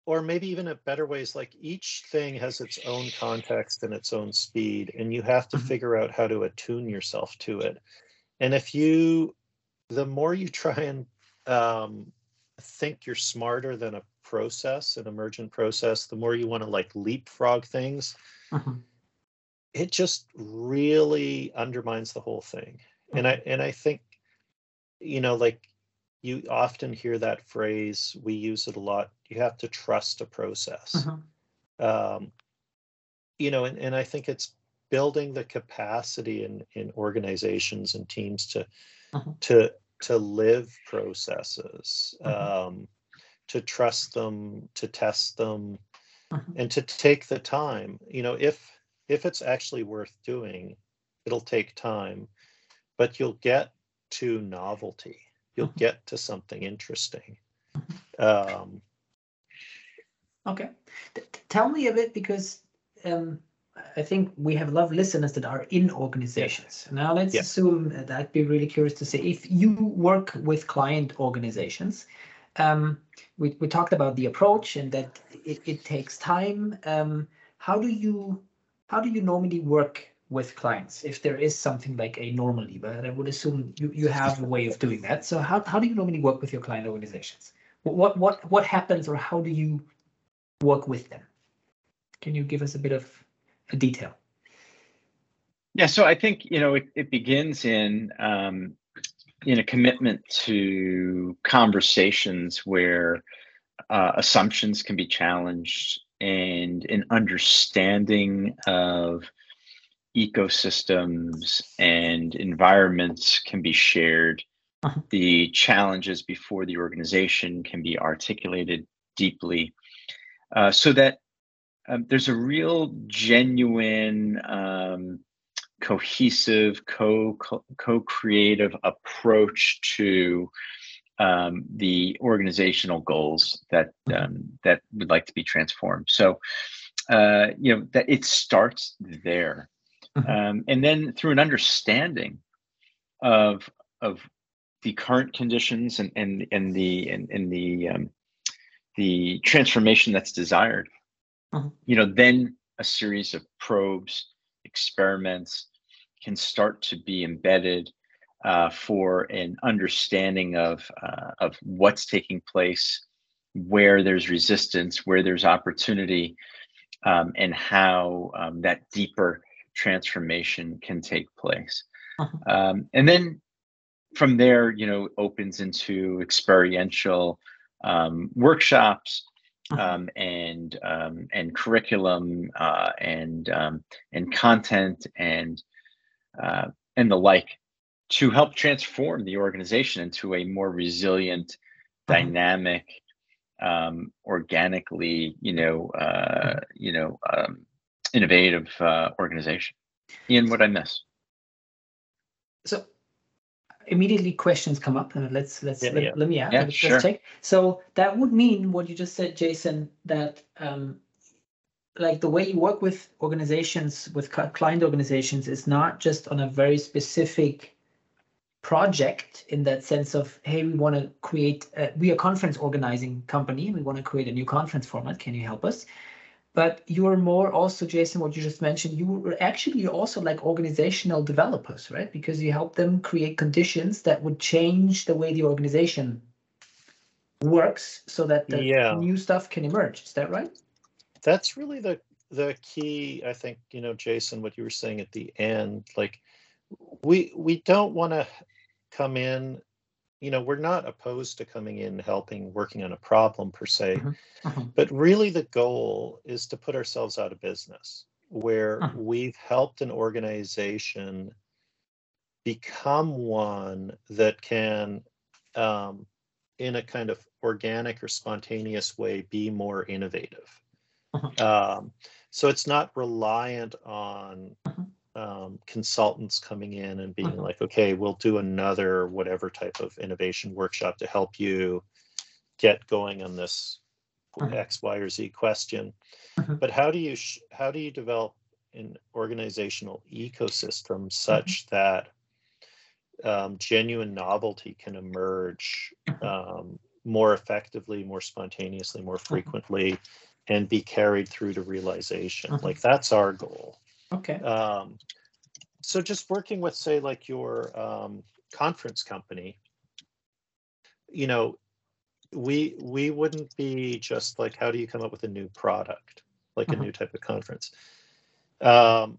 or maybe even a better way is like each thing has its own context and its own speed, and you have to Mhm. figure out how to attune yourself to it. And if you, the more you try and um, think you're smarter than a process, an emergent process, the more you want to like leapfrog things, Mhm. it just really undermines the whole thing. And I and I think, you know, like you often hear that phrase, we use it a lot. You have to trust a process. Mhm. Um, you know, and, and I think it's building the capacity in in organizations and teams to Mhm. to to live processes. Mhm. Um, to trust them to test them and to take the time you know if if it's actually worth doing it'll take time but you'll get to novelty you'll Mhm. get to something interesting um Okay. T- tell me a bit because um, I think we have a lot of listeners that are in organizations. Now let's Yeah. assume that I'd be really curious to see if you work with client organizations. Um, we, we talked about the approach and that it, it takes time. Um, how do you how do you normally work with clients if there is something like a normally? But I would assume you, you have a way of doing that. So how, how do you normally work with your client organizations? What what what, what happens or how do you work with them. Can you give us a bit of a detail? Yeah, so I think you know it, it begins in um, in a commitment to conversations where uh, assumptions can be challenged and an understanding of ecosystems and environments can be shared. Uh-huh. The challenges before the organization can be articulated deeply uh, so that um, there's a real genuine um, cohesive co co creative approach to um, the organizational goals that um, that would like to be transformed so uh, you know that it starts there. <laughs> um, and then through an understanding of of the current conditions and and and the and, and the um, the transformation that's desired Mhm. you know then a series of probes experiments can start to be embedded uh, for an understanding of uh, of what's taking place where there's resistance where there's opportunity um, and how um, that deeper transformation can take place Mhm. um, and then from there you know opens into experiential um, workshops Mhm. um, and um, and curriculum uh, and um, and content and uh, and the like to help transform the organization into a more resilient, Mhm. dynamic, um, organically, you know, uh, you know, um, innovative uh, organization. Iain, what I miss? So immediately questions come up and let's let's Yeah, let, yeah. let me add Yeah, let's, sure. let's check. So that would mean what you just said, Jason, that um, like the way you work with organizations with client organizations is not just on a very specific project in that sense of hey we want to create a, we are a conference organizing company and we want to create a new conference format can you help us but you're more also jason what you just mentioned you were actually also like organizational developers right? Because you help them create conditions that would change the way the organization works so that the Yeah. new stuff can emerge. Is that right? That's really the the key i think you know jason what you were saying at the end like we we don't want to come in you know we're not opposed to coming in helping working on a problem per se Mhm. Mhm. but really the goal is to put ourselves out of business where Mhm. we've helped an organization become one that can um, in a kind of organic or spontaneous way be more innovative Mhm. um, so it's not reliant on Mhm. Um, consultants coming in and being Mhm. like, okay, we'll do another whatever type of innovation workshop to help you get going on this Mhm. X, Y, or Z question. Mhm. But how do you sh- how do you develop an organizational ecosystem Mm-hmm. such that um, genuine novelty can emerge um, more effectively, more spontaneously, more frequently, and be carried through to realization? Like that's our goal. Okay Um, so just working with, say, like your um, conference company, you know, we we wouldn't be just like, how do you come up with a new product, like Mhm. a new type of conference? Um,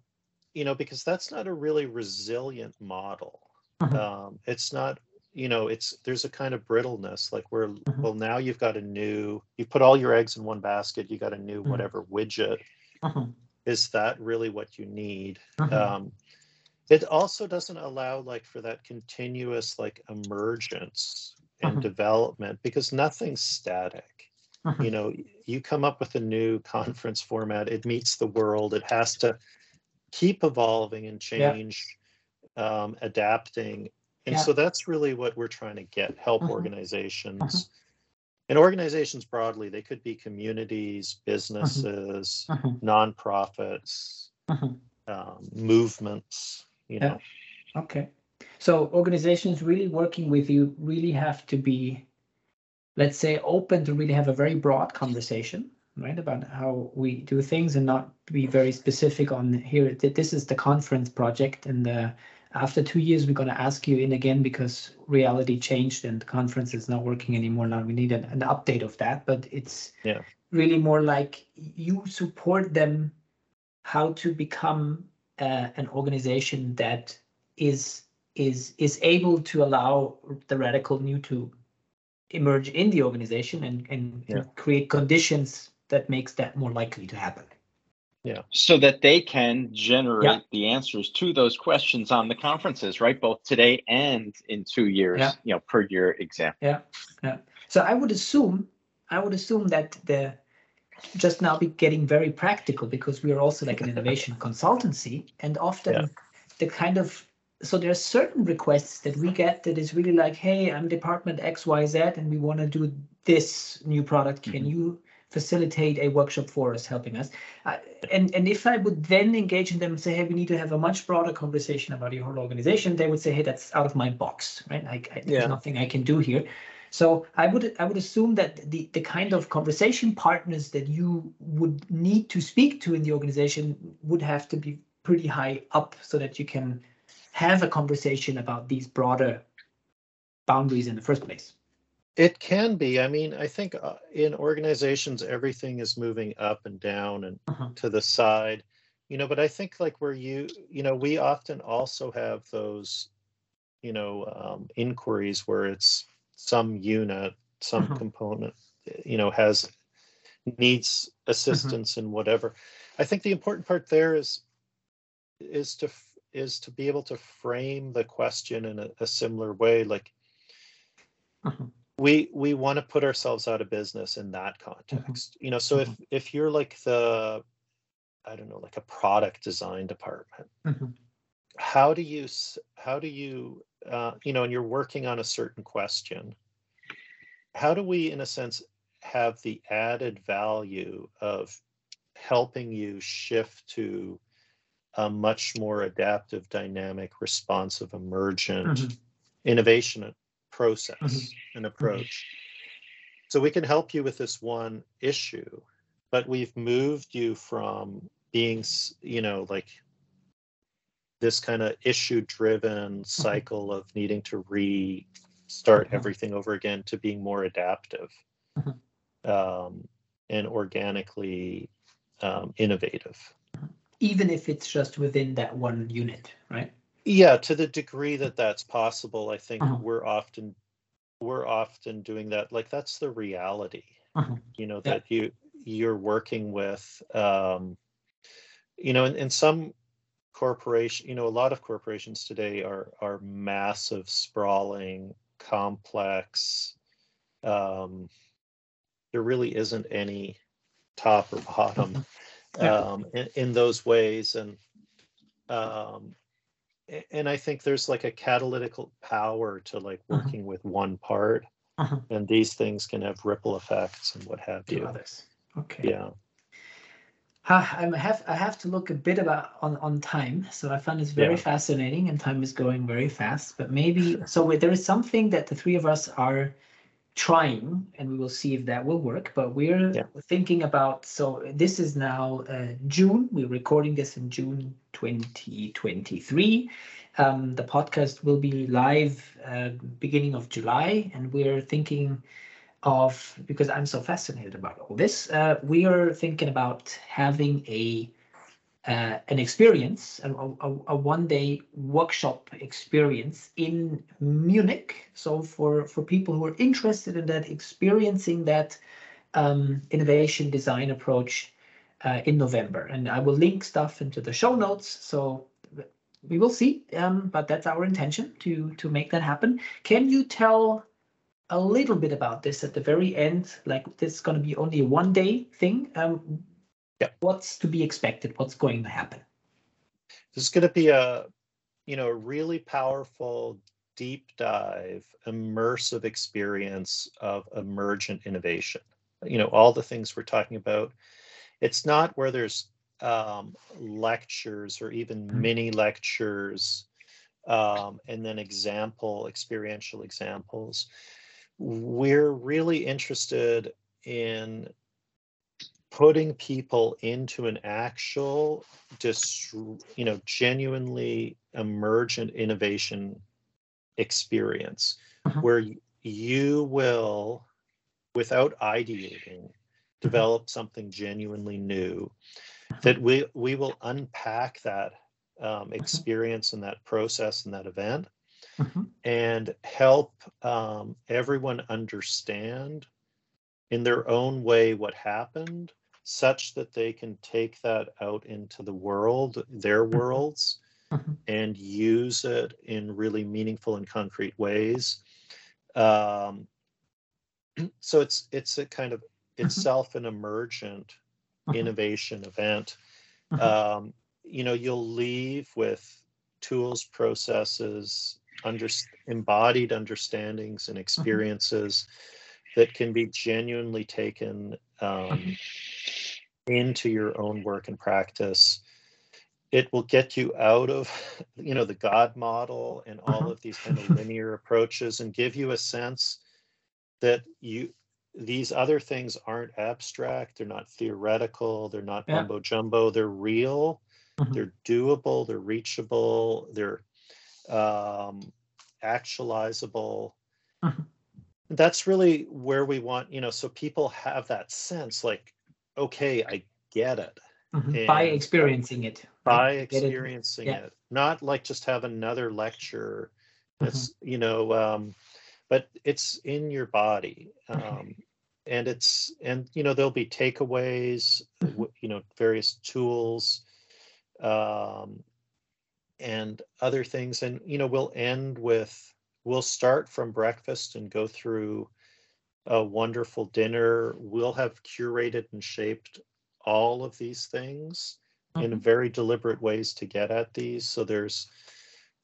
you know, because that's not a really resilient model. Mhm. Um, it's not, you know, it's there's a kind of brittleness. Like we're Mhm. well, now you've got a new, you put all your eggs in one basket. You got a new whatever widget. Is that really what you need Mhm. um, it also doesn't allow like for that continuous like emergence and Mhm. development because nothing's static you know you come up with a new <laughs> conference format it meets the world it has to keep evolving and change um, adapting and Yeah. so that's really what we're trying to get help Mhm. organizations Mhm. And organizations broadly they could be communities businesses Mhm. nonprofits Mhm. um, movements you Yeah. know Okay. So organizations really working with you really have to be, let's say, open to really have a very broad conversation, right, about how we do things and not be very specific on here. This is the conference project, and uh, after two years, we're going to ask you in again because reality changed and the conference is not working anymore. Now we need an, an update of that, but it's Yeah. really more like you support them how to become uh, an organization that is is is able to allow the radical new to emerge in the organization and and, Yeah. and create conditions that makes that more likely to happen. So that they can generate Yeah. the answers to those questions on the conferences, right? Both today and in two years, Yeah. you know, per year example. Yeah, yeah. So I would assume I would assume that the just now be getting very practical because we are also like an innovation <laughs> consultancy and often Yeah. the kind of so there are certain requests that we get that is really like hey i'm department xyz and we want to do this new product can Mhm. you facilitate a workshop for us helping us uh, and and if i would then engage in them and say hey we need to have a much broader conversation about your whole organization they would say hey that's out of my box right I, I, there's Yeah. nothing i can do here so I would I would assume that the the kind of conversation partners that you would need to speak to in the organization would have to be pretty high up so that you can have a conversation about these broader boundaries in the first place. It can be. I mean, I think uh, in organizations, everything is moving up and down and Uh-huh. to the side, you know, but I think like where you, you know, we often also have those, you know, um, inquiries where it's some unit, some Mhm. component, you know, has needs assistance in whatever. I think the important part there is is to is to be able to frame the question in a, a similar way like Mhm. We we want to put ourselves out of business in that context you know so if if you're like the i don't know like a product design department Mhm. how do you how do you uh, you know and you're working on a certain question how do we in a sense have the added value of helping you shift to a much more adaptive dynamic responsive emergent Mhm. innovation process Mhm. and approach so we can help you with this one issue but we've moved you from being you know like this kind of issue driven cycle of needing to restart Mhm. everything over again to being more adaptive Mhm. um, and organically um, innovative Even if it's just within that one unit, right? Yeah to the degree that that's possible i think Uh-huh. we're often we're often doing that like that's the reality Uh-huh. you know Yeah. that you you're working with um you know in, in some corporation you know a lot of corporations today are are massive sprawling complex um there really isn't any top or bottom <laughs> um in, in those ways and um and i think there's like a catalytical power to like Uh-huh. working with one part Uh-huh. and these things can have ripple effects and what have To you others. Okay. yeah Ah, I have I have to look a bit about on on time. So I find this very Yeah. fascinating, and time is going very fast. But maybe <laughs> so there is something that the three of us are trying, and we will see if that will work. But we're Yeah. thinking about. So this is now uh, June. We're recording this in June 2023. Um, the podcast will be live uh, beginning of July, and we're thinking of because I'm so fascinated about all this. Uh, we are thinking about having a uh, an experience, a, a, a one day workshop experience in Munich. So for for people who are interested in that, experiencing that um, innovation design approach uh, in November, and I will link stuff into the show notes. So we will see, um, but that's our intention to to make that happen. Can you tell? a little bit about this at the very end. Like this is going to be only a one day thing. Um, yeah. What's to be expected? What's going to happen? This is going to be a, you know, a really powerful deep dive, immersive experience of emergent innovation. You know, all the things we're talking about. It's not where there's um, lectures or even mm-hmm. mini lectures um, and then example, experiential examples. We're really interested in putting people into an actual, you know, genuinely emergent innovation experience uh-huh. where you will, without ideating, mm-hmm. develop something genuinely new uh-huh. that we we will unpack that um, experience and that process and that event uh-huh. and help um, everyone understand in their own way what happened such that they can take that out into the world their worlds mm-hmm. and use it in really meaningful and concrete ways. Um, <clears throat> so it's it's a kind of mm-hmm. itself an emergent mm-hmm. innovation event. Mm-hmm. Um, you know, you'll leave with tools, processes, under, embodied understandings and experiences that can be genuinely taken um, into your own work and practice it will get you out of you know the god model and all uh-huh. of these kind of linear approaches and give you a sense that you these other things aren't abstract they're not theoretical they're not yeah. mumbo jumbo they're real uh-huh. they're doable they're reachable they're um, actualizable uh-huh. that's really where we want you know so people have that sense like okay i get it mm-hmm. by experiencing it by experiencing it, yeah. it, not like just have another lecture that's mm-hmm. you know um, but it's in your body um, and it's and you know there'll be takeaways mm-hmm. you know various tools um, and other things and you know we'll end with we'll start from breakfast and go through a wonderful dinner we'll have curated and shaped all of these things mm-hmm. in very deliberate ways to get at these. So there's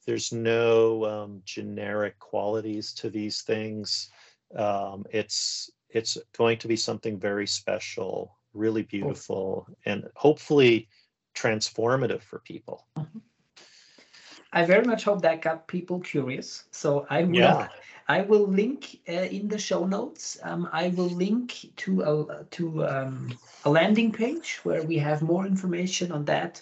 there's no um, generic qualities to these things. Um, it's it's going to be something very special, really beautiful, and hopefully transformative for people. Mm-hmm. I very much hope that got people curious. So I will yeah. I will link uh, in the show notes. Um, I will link to a to um, a landing page where we have more information on that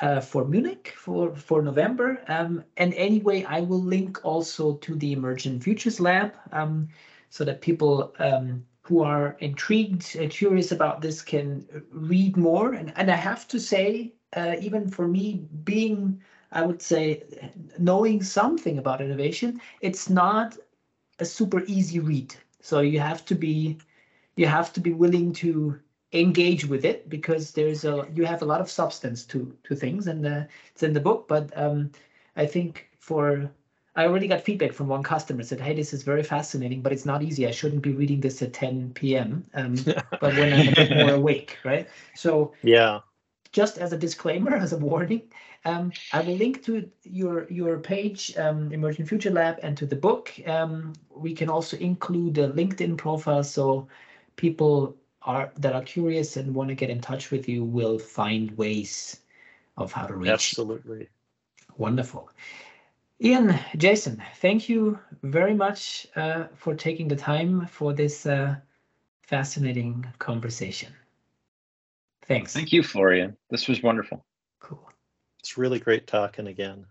uh, for Munich for for November. Um, and anyway, I will link also to the Emergent Futures Lab um, so that people um, who are intrigued, and curious about this, can read more. And and I have to say, uh, even for me, being I would say knowing something about innovation, it's not a super easy read. So you have to be you have to be willing to engage with it because there's a you have a lot of substance to to things and uh, it's in the book. But um, I think for I already got feedback from one customer said, "Hey, this is very fascinating, but it's not easy. I shouldn't be reading this at 10 p.m. Um, <laughs> but when I'm a bit more awake, right?" So yeah, just as a disclaimer, <laughs> as a warning, um, I will link to your your page, um, Emergent Future Lab, and to the book. Um, we can also include a LinkedIn profile, so people are that are curious and want to get in touch with you will find ways of how to reach. Absolutely. Wonderful. Iain, Jason, thank you very much uh, for taking the time for this uh, fascinating conversation. Thanks. Thank you, Florian. This was wonderful. Cool. It's really great talking again.